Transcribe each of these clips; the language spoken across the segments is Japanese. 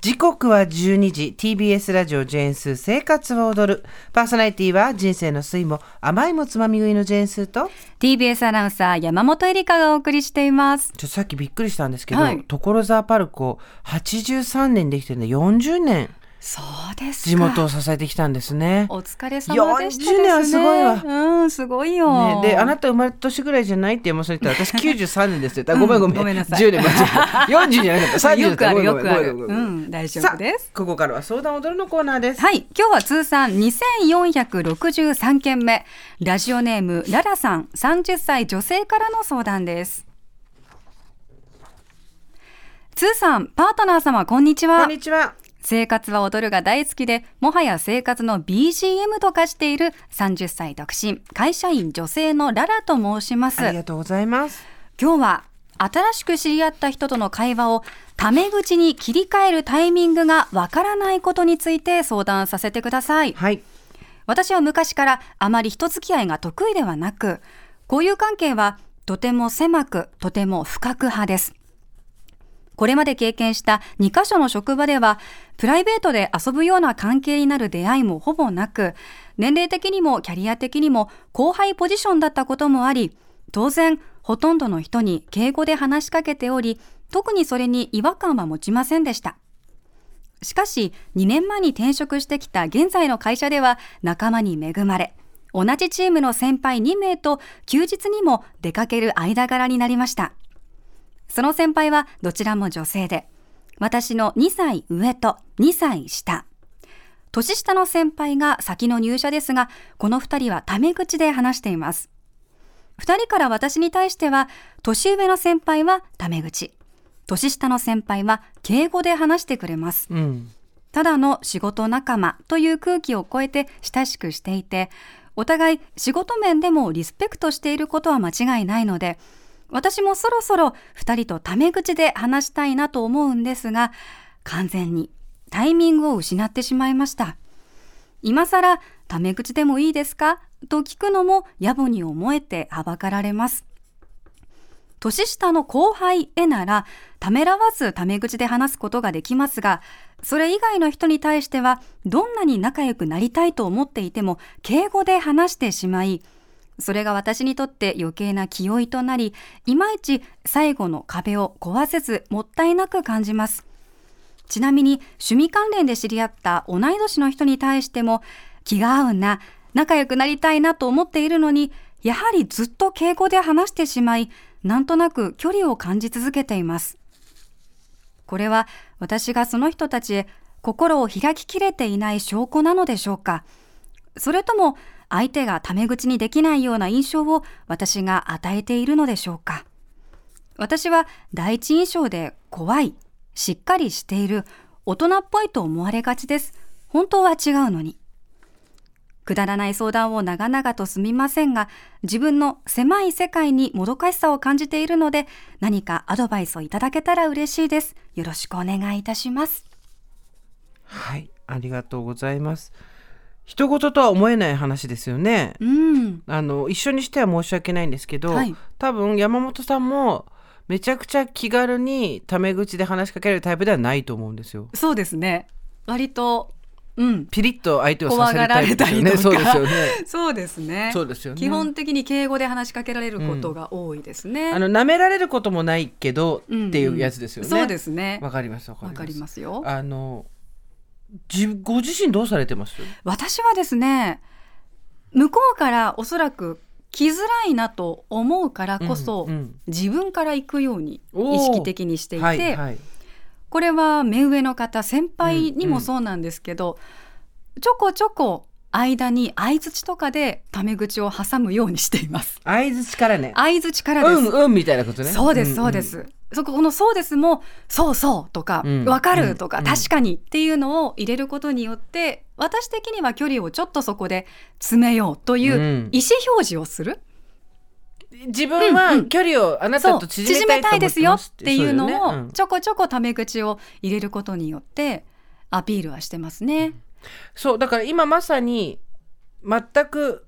時刻は12時 TBS ラジオジェーンスー生活を踊る。パーソナリティは人生の酸いも甘いもつまみ食いのジェーンスーと。TBS アナウンサー山本恵里香がお送りしています。ちょっとさっきびっくりしたんですけど、はい。所沢パルコ83年できてるんで40年そうですか。地元を支えてきたんですね。お疲れ様でしたです、ね、40年はすごいわ。うんすごいよ、ね、であなた生まれた年ぐらいじゃないって山本さん言ったら私93年ですよ。あごめんごめん,、ごめんなさい。10年間違えた40じゃなかった。30よくあるよくある。うん大丈夫です。ここからは相談踊るのコーナーです、はい今日は通算2463件目。ラジオネームララさん。30歳女性からの相談です。通さんパートナー様こんにちこはんにちは生活は踊るが大好きで、もはや生活の BGM と化している30歳独身、会社員女性のララと申します。ありがとうございます今日は新しく知り合った人との会話をタメ口に切り替えるタイミングがわからないことについて相談させてください。はい私は昔からあまり人付き合いが得意ではなく、交友関係はとても狭く、とても深く派です。これまで経験した2カ所の職場では、プライベートで遊ぶような関係になる出会いもほぼなく、年齢的にもキャリア的にも後輩ポジションだったこともあり、当然、ほとんどの人に敬語で話しかけており、特にそれに違和感は持ちませんでした。しかし、2年前に転職してきた現在の会社では仲間に恵まれ、同じチームの先輩2名と休日にも出かける間柄になりました。その先輩はどちらも女性で、私の2歳上と2歳下。年下の先輩が先の入社ですが、この2人はタメ口で話しています。2人から私に対しては、年上の先輩はタメ口、年下の先輩は敬語で話してくれます。うんただの仕事仲間という空気を超えて親しくしていて、お互い仕事面でもリスペクトしていることは間違いないので、私もそろそろ2人とタメ口で話したいなと思うんですが、完全にタイミングを失ってしまいました。今更タメ口でもいいですか？と聞くのも野暮に思えてはばかられます。年下の後輩へならためらわずタメ口で話すことができますがそれ以外の人に対してはどんなに仲良くなりたいと思っていても敬語で話してしまいそれが私にとって余計な気負いとなりいまいち最後の壁を壊せずもったいなく感じます。ちなみに趣味関連で知り合った同い年の人に対しても気が合うな仲良くなりたいなと思っているのにやはりずっと敬語で話してしまいなんとなく距離を感じ続けています。これは私がその人たちへ心を開ききれていない証拠なのでしょうか。それとも相手がタメ口にできないような印象を私が与えているのでしょうか私は第一印象で怖い、しっかりしている、大人っぽいと思われがちです。本当は違うのに。くだらない相談を長々とすみませんが、自分の狭い世界にもどかしさを感じているので、何かアドバイスをいただけたら嬉しいです。よろしくお願いいたします。はいありがとうございます人事とは思えない話ですよねうん。あの一緒にしては申し訳ないんですけど、はい多分山本さんもめちゃくちゃ気軽にタメ口で話しかけるタイプではないと思うんですよそうですね。割と、うん。ピリッと相手をさせるタイプですよね怖そうですよね そうですね。そうですよね基本的に敬語で話しかけられることが多いですね。あの舐められることもないけどうんうんっていうやつですよね、そうですね。わかりますわかりわかますりますよ。あのじご自身どうされてます？私はですね、向こうからおそらく来づらいなと思うからこそ、うんうん。自分から行くように意識的にしていて、はいはい。これは目上の方先輩にもそうなんですけど、ちょこちょこ間に相槌とかでタメ口を挟むようにしています。相づちからね。相槌からです。うんうんみたいなことね。そうです、んん。そうです。そここのそうですもそうそうとか、うんわかるとか、うん。確かにっていうのを入れることによって私的には距離をちょっとそこで詰めようといううん。意思表示をする、自分は距離をあなたと縮めたいですよっていうのをちょこちょこタメ口を入れることによってアピールはしてますね。そうだから今まさに全く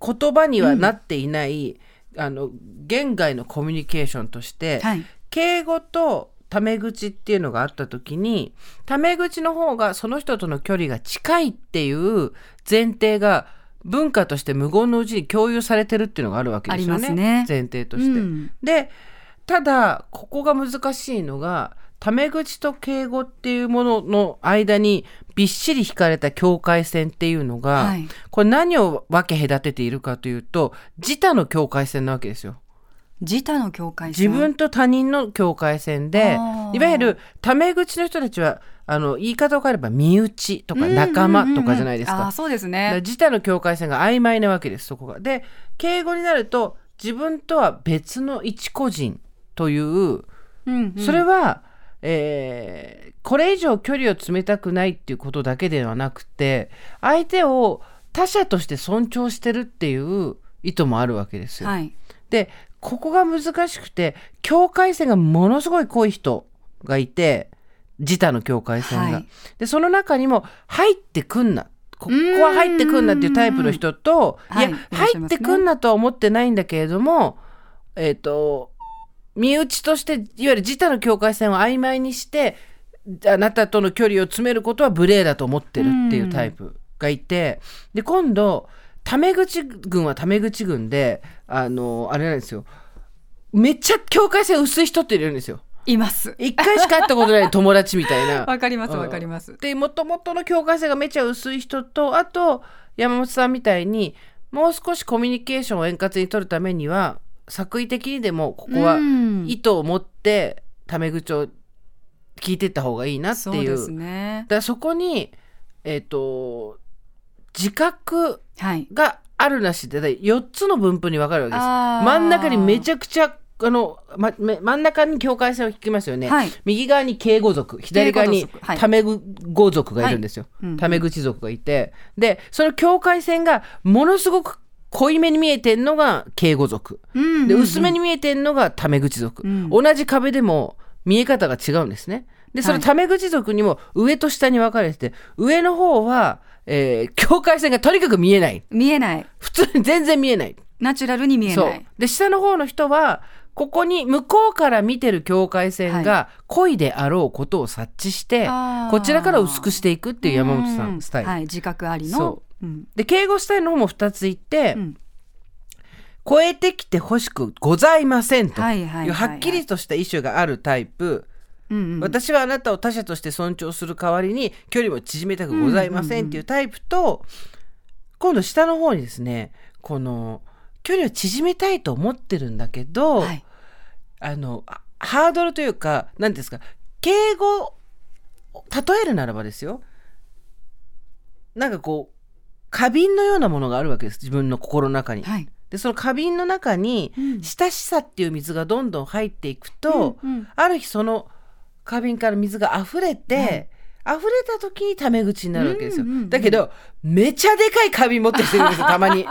言葉にはなっていない、あの言外のコミュニケーションとして、はい。敬語とタメ口っていうのがあった時にタメ口の方がその人との距離が近いっていう前提が文化として無言のうちに共有されてるっていうのがあるわけですよねね前提として。うんでただここが難しいのがタメ口と敬語っていうものの間にびっしり引かれた境界線っていうのが、はいこれ何を分け隔てているかというと自他の境界線なわけですよ。自他の境界線？自分と他人の境界線でいわゆるタメ口の人たちはあの言い方を変えれば身内とか仲間とかじゃないですかうんうんうんうんあー。そうですね自他の境界線が曖昧なわけですそこが。で敬語になると自分とは別の一個人といううんうんそれは、えーこれ以上距離を詰めたくないっていうことだけではなくて相手を他者として尊重してるっていう意図もあるわけですよ。はい。でここが難しくて境界線がものすごい濃い人がいて自他の境界線が。はい。でその中にも入ってくんなここは入ってくんなっていうタイプの人とい。やはい入ってくんなとは思ってないんだけれどもえっ、と身内としていわゆる自他の境界線を曖昧にしてあなたとの距離を詰めることは無礼だと思ってるっていうタイプがいてで今度タメ口軍はタメ口軍であのあれなんですよめっちゃ境界線薄い人っているんですよ。います一回しか会ったことない友達みたいな。わかりますうんわかりますでもともとの境界線がめちゃ薄い人とあと山本さんみたいにもう少しコミュニケーションを円滑に取るためには作為的にでもここはうん。意図を持ってタメ口を聞いていった方がいいなっていう。そうね。だそこにえっ、と自覚はい。があるなしで4つの分布に分かるわけです。真ん中にめちゃくちゃあの、ま、め真ん中に境界線を引きますよね、はい。右側に敬語族左側にタメ語族がいるんですよ、はい。うん。タメ口族がいて。でその境界線がものすごく濃いめに見えてんのが敬語族。うんうんうん。で薄めに見えてんのがタメ口族、うん。同じ壁でも見え方が違うんですね。でそのはい。タメ口族にも上と下に分かれてて上の方は、えー境界線がとにかく見えない。見えない。普通に全然見えない。ナチュラルに見えない。で下の方の人はここに向こうから見てる境界線が濃い。であろうことを察知して、あー。こちらから薄くしていくっていう山本さんスタイル。はい。自覚ありのそうん。で敬語スタイルの方も2ついて、うん。超えてきてほしくございませんと。はいうはっきりとした意思があるタイプ、うんうん。私はあなたを他者として尊重する代わりに距離も縮めたくございませんっていうタイプと、今度下の方にですねこの距離を縮めたいと思ってるんだけど、はい。あのあハードルというか何ですか敬語例えるならばですよ。なんかこう花瓶のようなものがあるわけです自分の心の中に。はい。でその花瓶の中にうん。親しさっていう水がどんどん入っていくと、うんうん。ある日その花瓶から水が溢れて、はい溢れた時にタメ口になるわけですよ、うんうんうんだけどめちゃでかい花瓶持ってきてるんですよ たまに。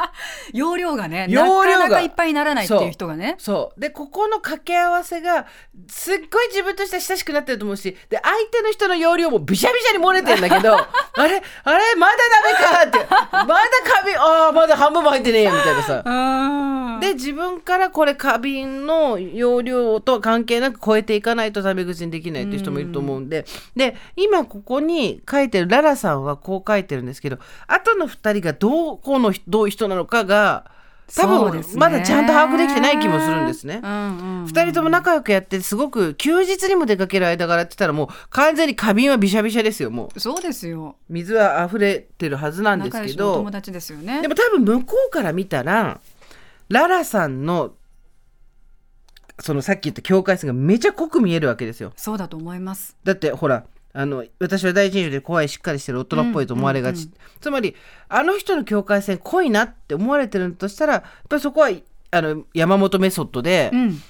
容量がね容量が。なかなかいっぱいにならないっていう人がね。そう。でここの掛け合わせがすっごい自分としては親しくなってると思うしで相手の人の容量もびしゃびしゃに漏れてるんだけど あれあれまだダメかって。まだ花瓶ああまだ半分も入ってねえよみたいなさ。あで自分からこれ花瓶の容量とは関係なく超えていかないとタメ口にできないっていう人もいると思うんで、で今ここに書いてるララさんはこう書いてるんですけど後の2人がどこのどういう人なのかが多分ねまだちゃんと把握できてない気もするんですね。うんうんうん。2人とも仲良くやってすごく休日にも出かける間柄って言ったらもう完全に花瓶はびしゃびしゃですよもう。そうですよ。水は溢れてるはずなんです仲良けどしの友達ですよね。でも多分向こうから見たらララさんのそのさっき言った境界線がめちゃ濃く見えるわけですよ。そうだと思います。だってほらあの私は第一印象で怖いしっかりしてる大人っぽいと思われがち、うんうんつまりあの人の境界線濃いなって思われてるとしたらやっぱりそこはあの山本メソッドでうん。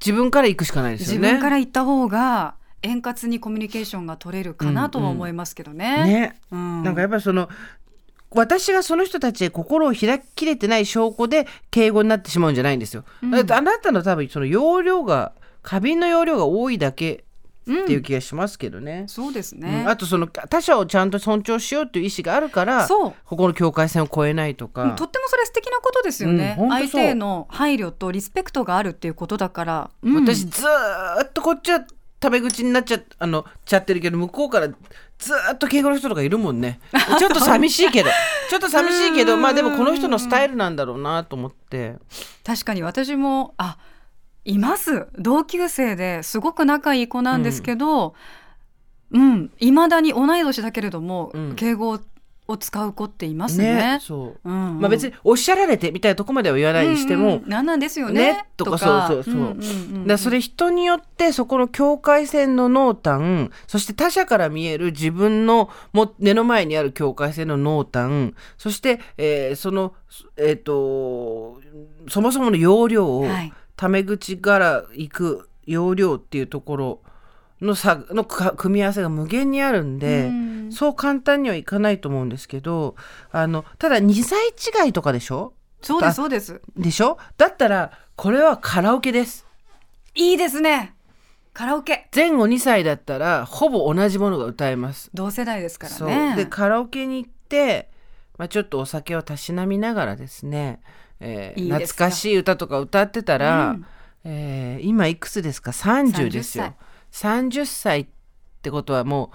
自分から行くしかないです自よね。分から言った方が円滑にコミュニケーションが取れるかなとは思いますけどね。ね。うん。なんかやっぱりその私がその人たちへ心を開ききれてない証拠で敬語になってしまうんじゃないんですよ。だってあなたの多分その容量が花瓶の容量が多いだけっていう気がしますけどね。そうですうね。ん。あとその他者をちゃんと尊重しようっていう意思があるからここの境界線を越えないとか。とってもそれ素敵なことですよね、相手への配慮とリスペクトがあるっていうことだから、うん。私ずーっとこっちはタメ口になっちゃあのちゃってるけど向こうからずーっと敬語の人とかいるもんね。ちょっと寂しいけど。ちょっと寂しいけどまあでもこの人のスタイルなんだろうなと思って。確かに私もあいます。同級生ですごく仲いい子なんですけどうん。いま、だに同い年だけれども、うん。敬語を使う子っていますね。そう、うん。うんまあ別におっしゃられてみたいなとこまでは言わないにしても、うん。うんなんなんですよね。ね？とか。そうそうそう。んんんん。だからそれ人によってそこの境界線の濃淡そして他者から見える自分のも目の前にある境界線の濃淡そして、えーそのえっ、とそもそもの容量を、はいタメ口から行く容量っていうところの差のか組み合わせが無限にあるんで、うん。そう簡単にはいかないと思うんですけどあのただ2歳違いとかでしょ？そうですそうです。でしょ？だったらこれはカラオケです。いいですね。カラオケ。前後2歳だったらほぼ同じものが歌えます。同世代ですからね。でカラオケに行って、まあ、ちょっとお酒をたしなみながらですね、えーいい懐かしい歌とか歌ってたら、うん。えー今いくつですか？30ですよ。30歳。ってことはも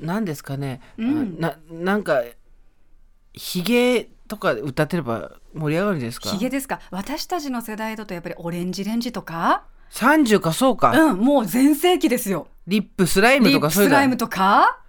う何ですかね、うん。ななんかひげとか歌ってれば盛り上がるんですか？ヒゲですか？私たちの世代だとやっぱりオレンジレンジとか？30かそうか、うんもう全盛期ですよ。リップスライムとかそういうの。スライムとか？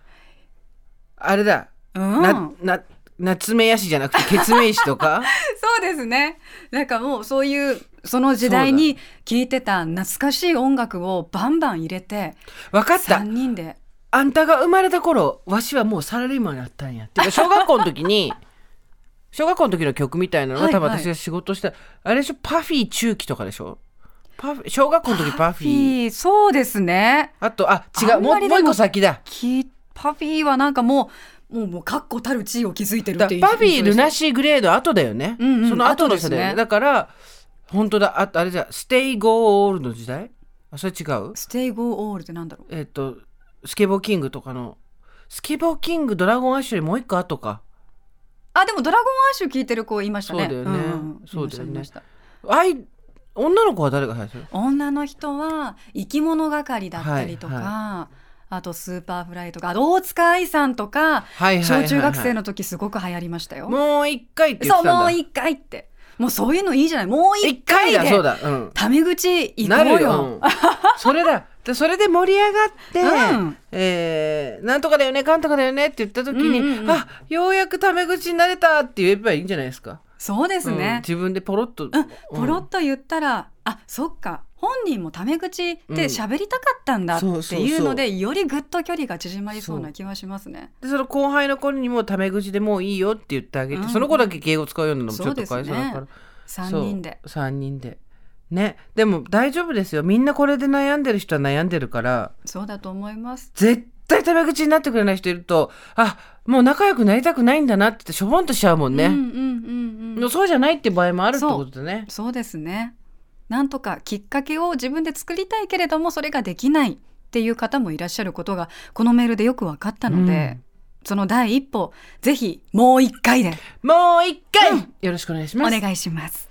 あれだ。うん。なな夏目やしじゃなくてケツメイシとか？そうですね。なんかもうそういうその時代に聴いてた懐かしい音楽をバンバン入れて分かった。3人で。あんたが生まれた頃わしはもうサラリーマンやったんやって。小学校の時に 小学校の時の曲みたいなのがはいはい。多分私が仕事した、あれでしょ？パフィー中期とかでしょ？パフ小学校の時パフィー。そうですね。あとあ違あうんもうもう一個先だ。きパフィーはなんかもうもうもう確固たる地位を築いてるっていうだパフィールナシシーグレード後だよね、うんうんその後の世代、後ですね。だから本当だ。あとあれじゃ Stay Gold の時代？あそれ違う？ Stay Gold ってなんだろう？えっ、とスケボーキングとかの。スケボーキング Dragon Ash よりもう一個後か。あでも Dragon Ash 聞いてる子いましたね。そうだよね。んんそうだよね。あい女の子は誰が女の人は生き物係だったりとか、はいあとスーパーフライとか大塚愛さんとか小中学生の時すごく流行りましたよ。もう一回って言ってたんだ。そうもう一回って。もうそういうのいいじゃない。もう一一回回でだそうだ、うん、タメ口行なるよ、こうよ。うん。それだ。でそれで盛り上がって、うん。えーなんとかだよねかんとかだよねって言った時に、うんうんうん。あようやくタメ口になれたって言えばいいんじゃないですか。そうですうんね。自分でポロッと、うん、ポロッと言ったら、あそっか本人もタメ口で喋りたかったんだっていうので、そよりぐっと距離が縮まりそうな気はしますね。でその後輩の子にもタメ口でもういいよって言ってあげて、うん。その子だけ敬語使うようなのもちょっとそうですねかわいそうだから。三人で。そう。3人で。ね。でも大丈夫ですよ。みんなこれで悩んでる人は悩んでるから。そうだと思います。絶対タメ口になってくれない人いるとあもう仲良くなりたくないんだなってしょぼんとしちゃうもんね、うんうんうんうん。そうじゃないって場合もあるってことでね。そうですね。なんとかきっかけを自分で作りたいけれどもそれができないっていう方もいらっしゃることがこのメールでよく分かったので、その第一歩ぜひもう一回で。もう一回、うんよろしくお願いしおます。願いします。